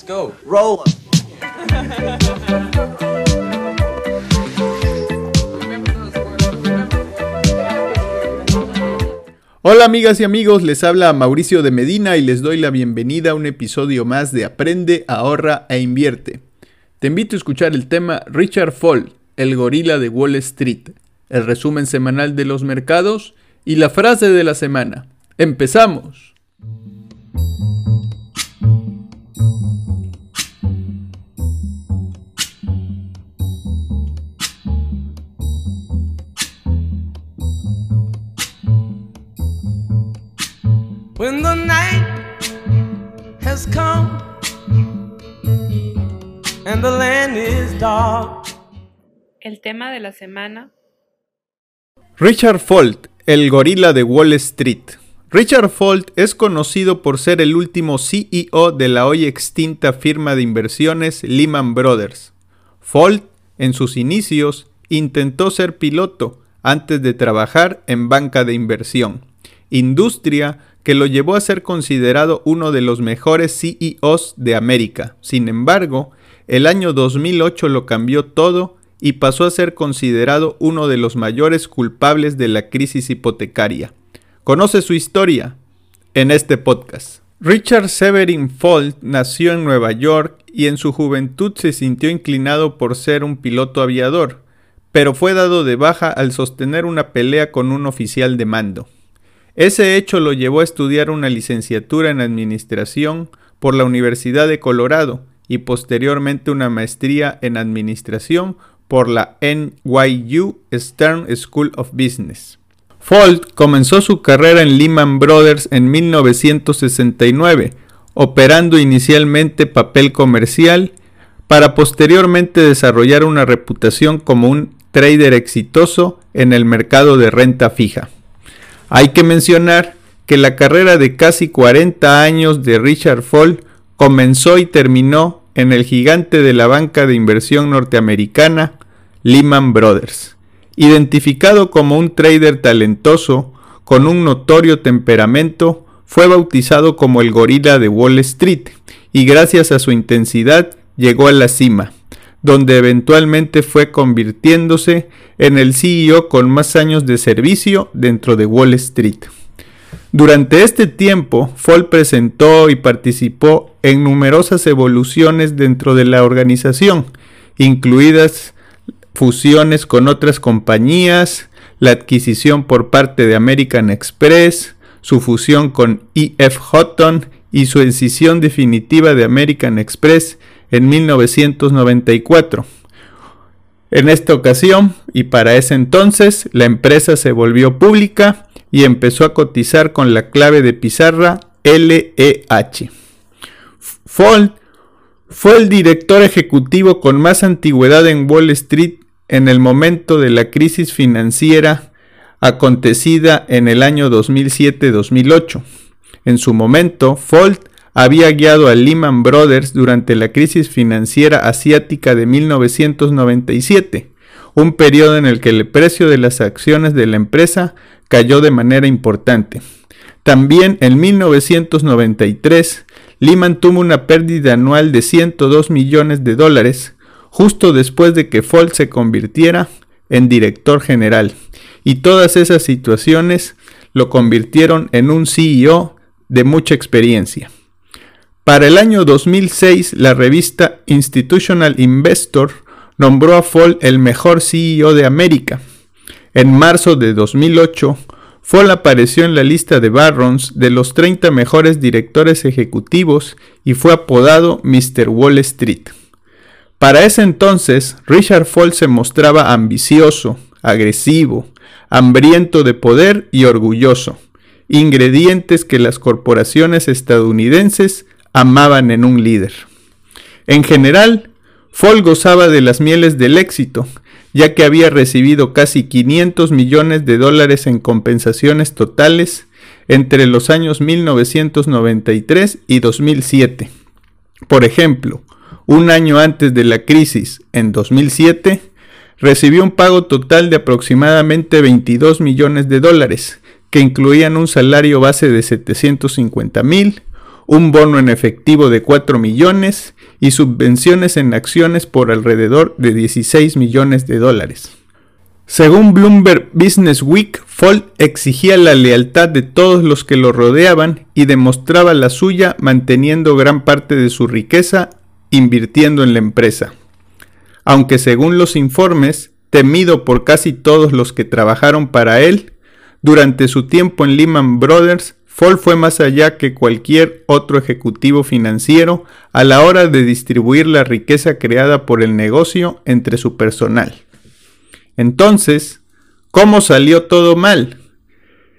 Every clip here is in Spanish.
Let's go. Roll. Hola amigas y amigos, les habla Mauricio de Medina y les doy la bienvenida a un episodio más de Aprende, ahorra e invierte. Te invito a escuchar el tema Richard Fall, el gorila de Wall Street, el resumen semanal de los mercados y la frase de la semana. ¡Empezamos! Tema de la semana. Richard Ford, el gorila de Wall Street. Richard Ford es conocido por ser el último CEO de la hoy extinta firma de inversiones Lehman Brothers. Ford, en sus inicios, intentó ser piloto antes de trabajar en banca de inversión, industria que lo llevó a ser considerado uno de los mejores CEOs de América. Sin embargo, el año 2008 lo cambió todo y pasó a ser considerado uno de los mayores culpables de la crisis hipotecaria. Conoce su historia en este podcast. Richard Severin Fuld nació en Nueva York y en su juventud se sintió inclinado por ser un piloto aviador, pero fue dado de baja al sostener una pelea con un oficial de mando. Ese hecho lo llevó a estudiar una licenciatura en Administración por la Universidad de Colorado y posteriormente una maestría en Administración por la NYU Stern School of Business. Fold comenzó su carrera en Lehman Brothers en 1969, operando inicialmente papel comercial para posteriormente desarrollar una reputación como un trader exitoso en el mercado de renta fija. Hay que mencionar que la carrera de casi 40 años de Richard Fall comenzó y terminó en el gigante de la banca de inversión norteamericana, Lehman Brothers. Identificado como un trader talentoso, con un notorio temperamento, fue bautizado como el gorila de Wall Street y gracias a su intensidad llegó a la cima donde eventualmente fue convirtiéndose en el CEO con más años de servicio dentro de Wall Street. Durante este tiempo, Fall presentó y participó en numerosas evoluciones dentro de la organización, incluidas fusiones con otras compañías, la adquisición por parte de American Express, su fusión con EF Hutton y su decisión definitiva de American Express en 1994. En esta ocasión y para ese entonces, la empresa se volvió pública y empezó a cotizar con la clave de pizarra LEH. Fold fue el director ejecutivo con más antigüedad en Wall Street en el momento de la crisis financiera acontecida en el año 2007-2008. En su momento, Fold había guiado a Lehman Brothers durante la crisis financiera asiática de 1997, un periodo en el que el precio de las acciones de la empresa cayó de manera importante. También en 1993, Lehman tuvo una pérdida anual de 102 millones de dólares, justo después de que Fold se convirtiera en director general, y todas esas situaciones lo convirtieron en un CEO de mucha experiencia. Para el año 2006, la revista Institutional Investor nombró a Fall el mejor CEO de América. En marzo de 2008, Fall apareció en la lista de Barrons de los 30 mejores directores ejecutivos y fue apodado Mr. Wall Street. Para ese entonces, Richard Fall se mostraba ambicioso, agresivo, hambriento de poder y orgulloso, ingredientes que las corporaciones estadounidenses amaban en un líder. En general, Fall gozaba de las mieles del éxito, ya que había recibido casi 500 millones de dólares en compensaciones totales entre los años 1993 y 2007. Por ejemplo, un año antes de la crisis, en 2007, recibió un pago total de aproximadamente 22 millones de dólares, que incluían un salario base de 750 mil, un bono en efectivo de 4 millones y subvenciones en acciones por alrededor de 16 millones de dólares. Según Bloomberg Business Week, Fold exigía la lealtad de todos los que lo rodeaban y demostraba la suya manteniendo gran parte de su riqueza invirtiendo en la empresa. Aunque según los informes, temido por casi todos los que trabajaron para él, durante su tiempo en Lehman Brothers, Fold fue más allá que cualquier otro ejecutivo financiero a la hora de distribuir la riqueza creada por el negocio entre su personal. Entonces, ¿cómo salió todo mal?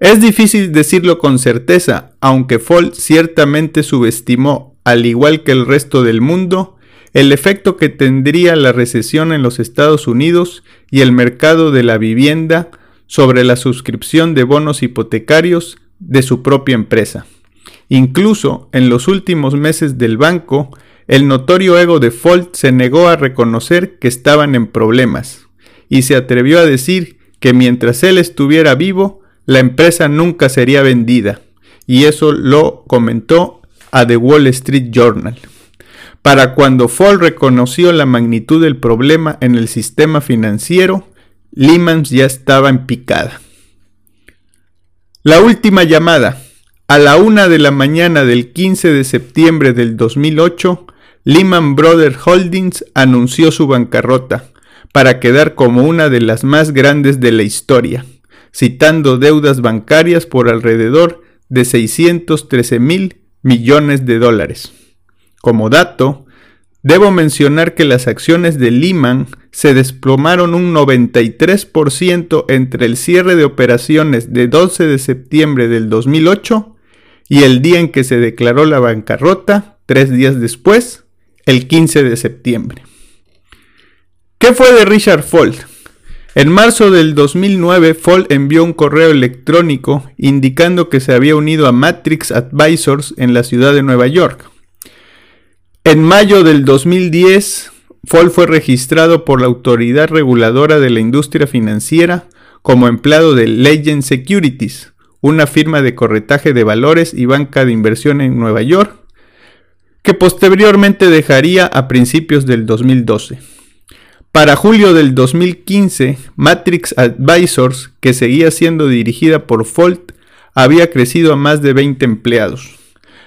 Es difícil decirlo con certeza, aunque Fold ciertamente subestimó, al igual que el resto del mundo, el efecto que tendría la recesión en los Estados Unidos y el mercado de la vivienda sobre la suscripción de bonos hipotecarios de su propia empresa. Incluso en los últimos meses del banco, el notorio ego de Fold se negó a reconocer que estaban en problemas y se atrevió a decir que mientras él estuviera vivo, la empresa nunca sería vendida, y eso lo comentó a The Wall Street Journal. Para cuando Fall reconoció la magnitud del problema en el sistema financiero, Lehman ya estaba en picada. La última llamada. A la una de la mañana del 15 de septiembre del 2008, Lehman Brothers Holdings anunció su bancarrota para quedar como una de las más grandes de la historia, citando deudas bancarias por alrededor de 613 mil millones de dólares. Como dato, debo mencionar que las acciones de Lehman se desplomaron un 93% entre el cierre de operaciones de 12 de septiembre del 2008 y el día en que se declaró la bancarrota, tres días después, el 15 de septiembre. ¿Qué fue de Richard Fold? En marzo del 2009, Fold envió un correo electrónico indicando que se había unido a Matrix Advisors en la ciudad de Nueva York. En mayo del 2010, Fold fue registrado por la Autoridad Reguladora de la Industria Financiera como empleado de Legend Securities, una firma de corretaje de valores y banca de inversión en Nueva York, que posteriormente dejaría a principios del 2012. Para julio del 2015, Matrix Advisors, que seguía siendo dirigida por Folt, había crecido a más de 20 empleados.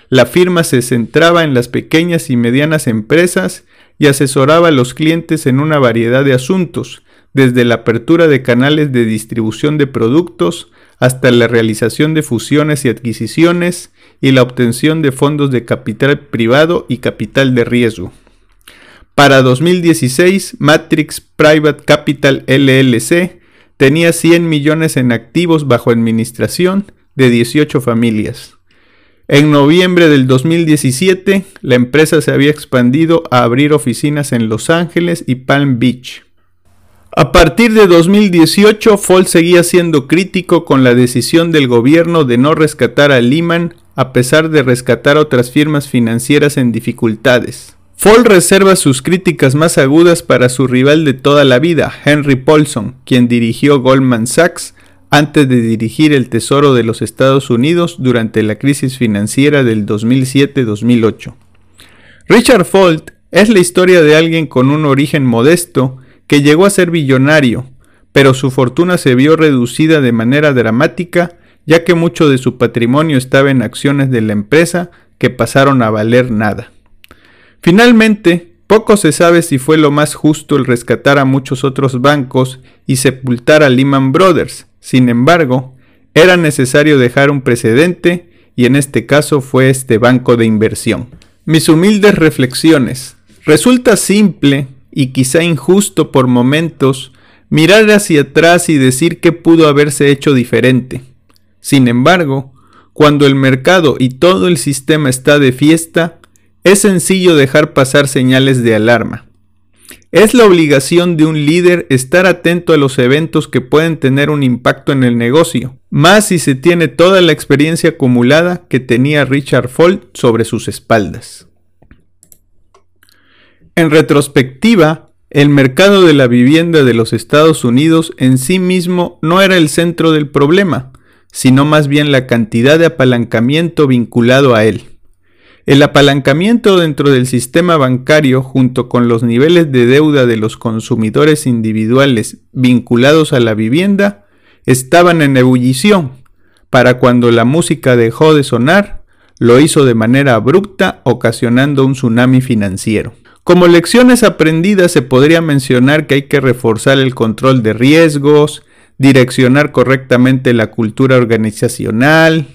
La firma se centraba en las pequeñas y medianas empresas y asesoraba a los clientes en una variedad de asuntos, desde la apertura de canales de distribución de productos hasta la realización de fusiones y adquisiciones y la obtención de fondos de capital privado y capital de riesgo. Para 2016, Matrix Private Capital LLC tenía 100 millones en activos bajo administración de 18 familias. En noviembre del 2017, la empresa se había expandido a abrir oficinas en Los Ángeles y Palm Beach. A partir de 2018, Fall seguía siendo crítico con la decisión del gobierno de no rescatar a Lehman a pesar de rescatar otras firmas financieras en dificultades. Fall reserva sus críticas más agudas para su rival de toda la vida, Henry Paulson, quien dirigió Goldman Sachs antes de dirigir el Tesoro de los Estados Unidos durante la crisis financiera del 2007-2008. Richard Folt es la historia de alguien con un origen modesto que llegó a ser billonario, pero su fortuna se vio reducida de manera dramática ya que mucho de su patrimonio estaba en acciones de la empresa que pasaron a valer nada. Finalmente, poco se sabe si fue lo más justo el rescatar a muchos otros bancos y sepultar a Lehman Brothers. Sin embargo, era necesario dejar un precedente y en este caso fue este banco de inversión. Mis humildes reflexiones. Resulta simple y quizá injusto por momentos mirar hacia atrás y decir que pudo haberse hecho diferente. Sin embargo, cuando el mercado y todo el sistema está de fiesta, es sencillo dejar pasar señales de alarma. Es la obligación de un líder estar atento a los eventos que pueden tener un impacto en el negocio, más si se tiene toda la experiencia acumulada que tenía Richard Fold sobre sus espaldas. En retrospectiva, el mercado de la vivienda de los Estados Unidos en sí mismo no era el centro del problema, sino más bien la cantidad de apalancamiento vinculado a él. El apalancamiento dentro del sistema bancario junto con los niveles de deuda de los consumidores individuales vinculados a la vivienda estaban en ebullición para cuando la música dejó de sonar, lo hizo de manera abrupta ocasionando un tsunami financiero. Como lecciones aprendidas se podría mencionar que hay que reforzar el control de riesgos, direccionar correctamente la cultura organizacional,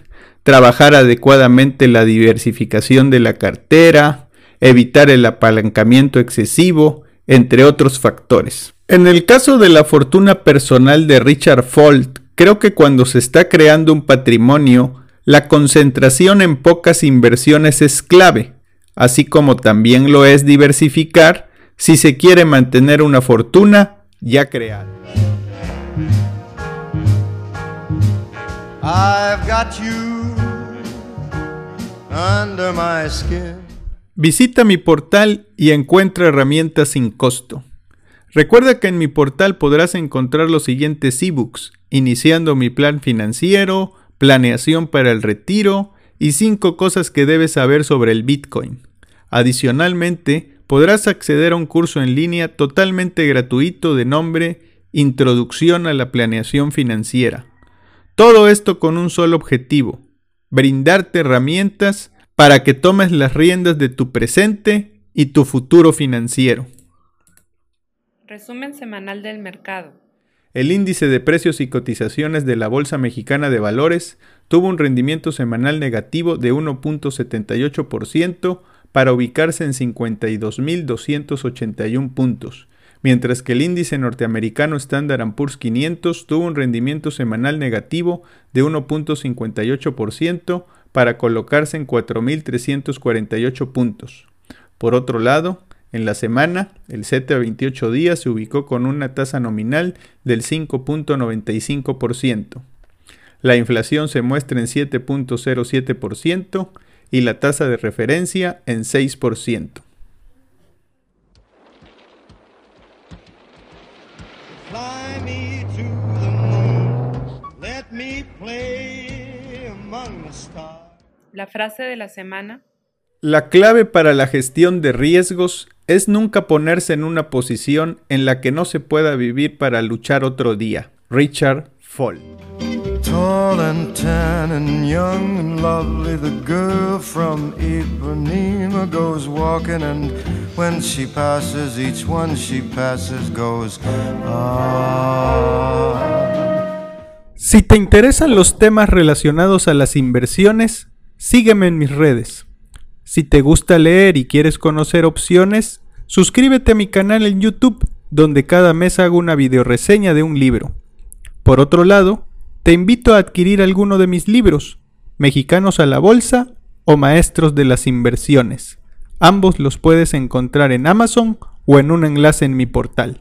trabajar adecuadamente la diversificación de la cartera, evitar el apalancamiento excesivo, entre otros factores. En el caso de la fortuna personal de Richard Folt, creo que cuando se está creando un patrimonio, la concentración en pocas inversiones es clave, así como también lo es diversificar si se quiere mantener una fortuna ya creada. Visita mi portal y encuentra herramientas sin costo. Recuerda que en mi portal podrás encontrar los siguientes ebooks, iniciando mi plan financiero, planeación para el retiro y 5 cosas que debes saber sobre el Bitcoin. Adicionalmente, podrás acceder a un curso en línea totalmente gratuito de nombre Introducción a la Planeación Financiera todo esto con un solo objetivo, brindarte herramientas para que tomes las riendas de tu presente y tu futuro financiero. Resumen semanal del mercado. El índice de precios y cotizaciones de la Bolsa Mexicana de Valores tuvo un rendimiento semanal negativo de 1.78% para ubicarse en 52.281 puntos, mientras que el índice norteamericano Standard Poor's 500 tuvo un rendimiento semanal negativo de 1.58% para colocarse en 4.348 puntos. Por otro lado, en la semana, el CETE a 28 días se ubicó con una tasa nominal del 5.95%. La inflación se muestra en 7.07% y la tasa de referencia en 6%. La frase de la semana. La clave para la gestión de riesgos es nunca ponerse en una posición en la que no se pueda vivir para luchar otro día. Richard Fall. Tall and tan and young and lovely, the girl from Ipanema goes walking, and when she passes, each one she passes goes. Ah. Si te interesan los temas relacionados a las inversiones, Sígueme en mis redes. Si te gusta leer y quieres conocer opciones, suscríbete a mi canal en YouTube, donde cada mes hago una videoreseña de un libro. Por otro lado, te invito a adquirir alguno de mis libros, Mexicanos a la Bolsa o Maestros de las Inversiones. Ambos los puedes encontrar en Amazon o en un enlace en mi portal.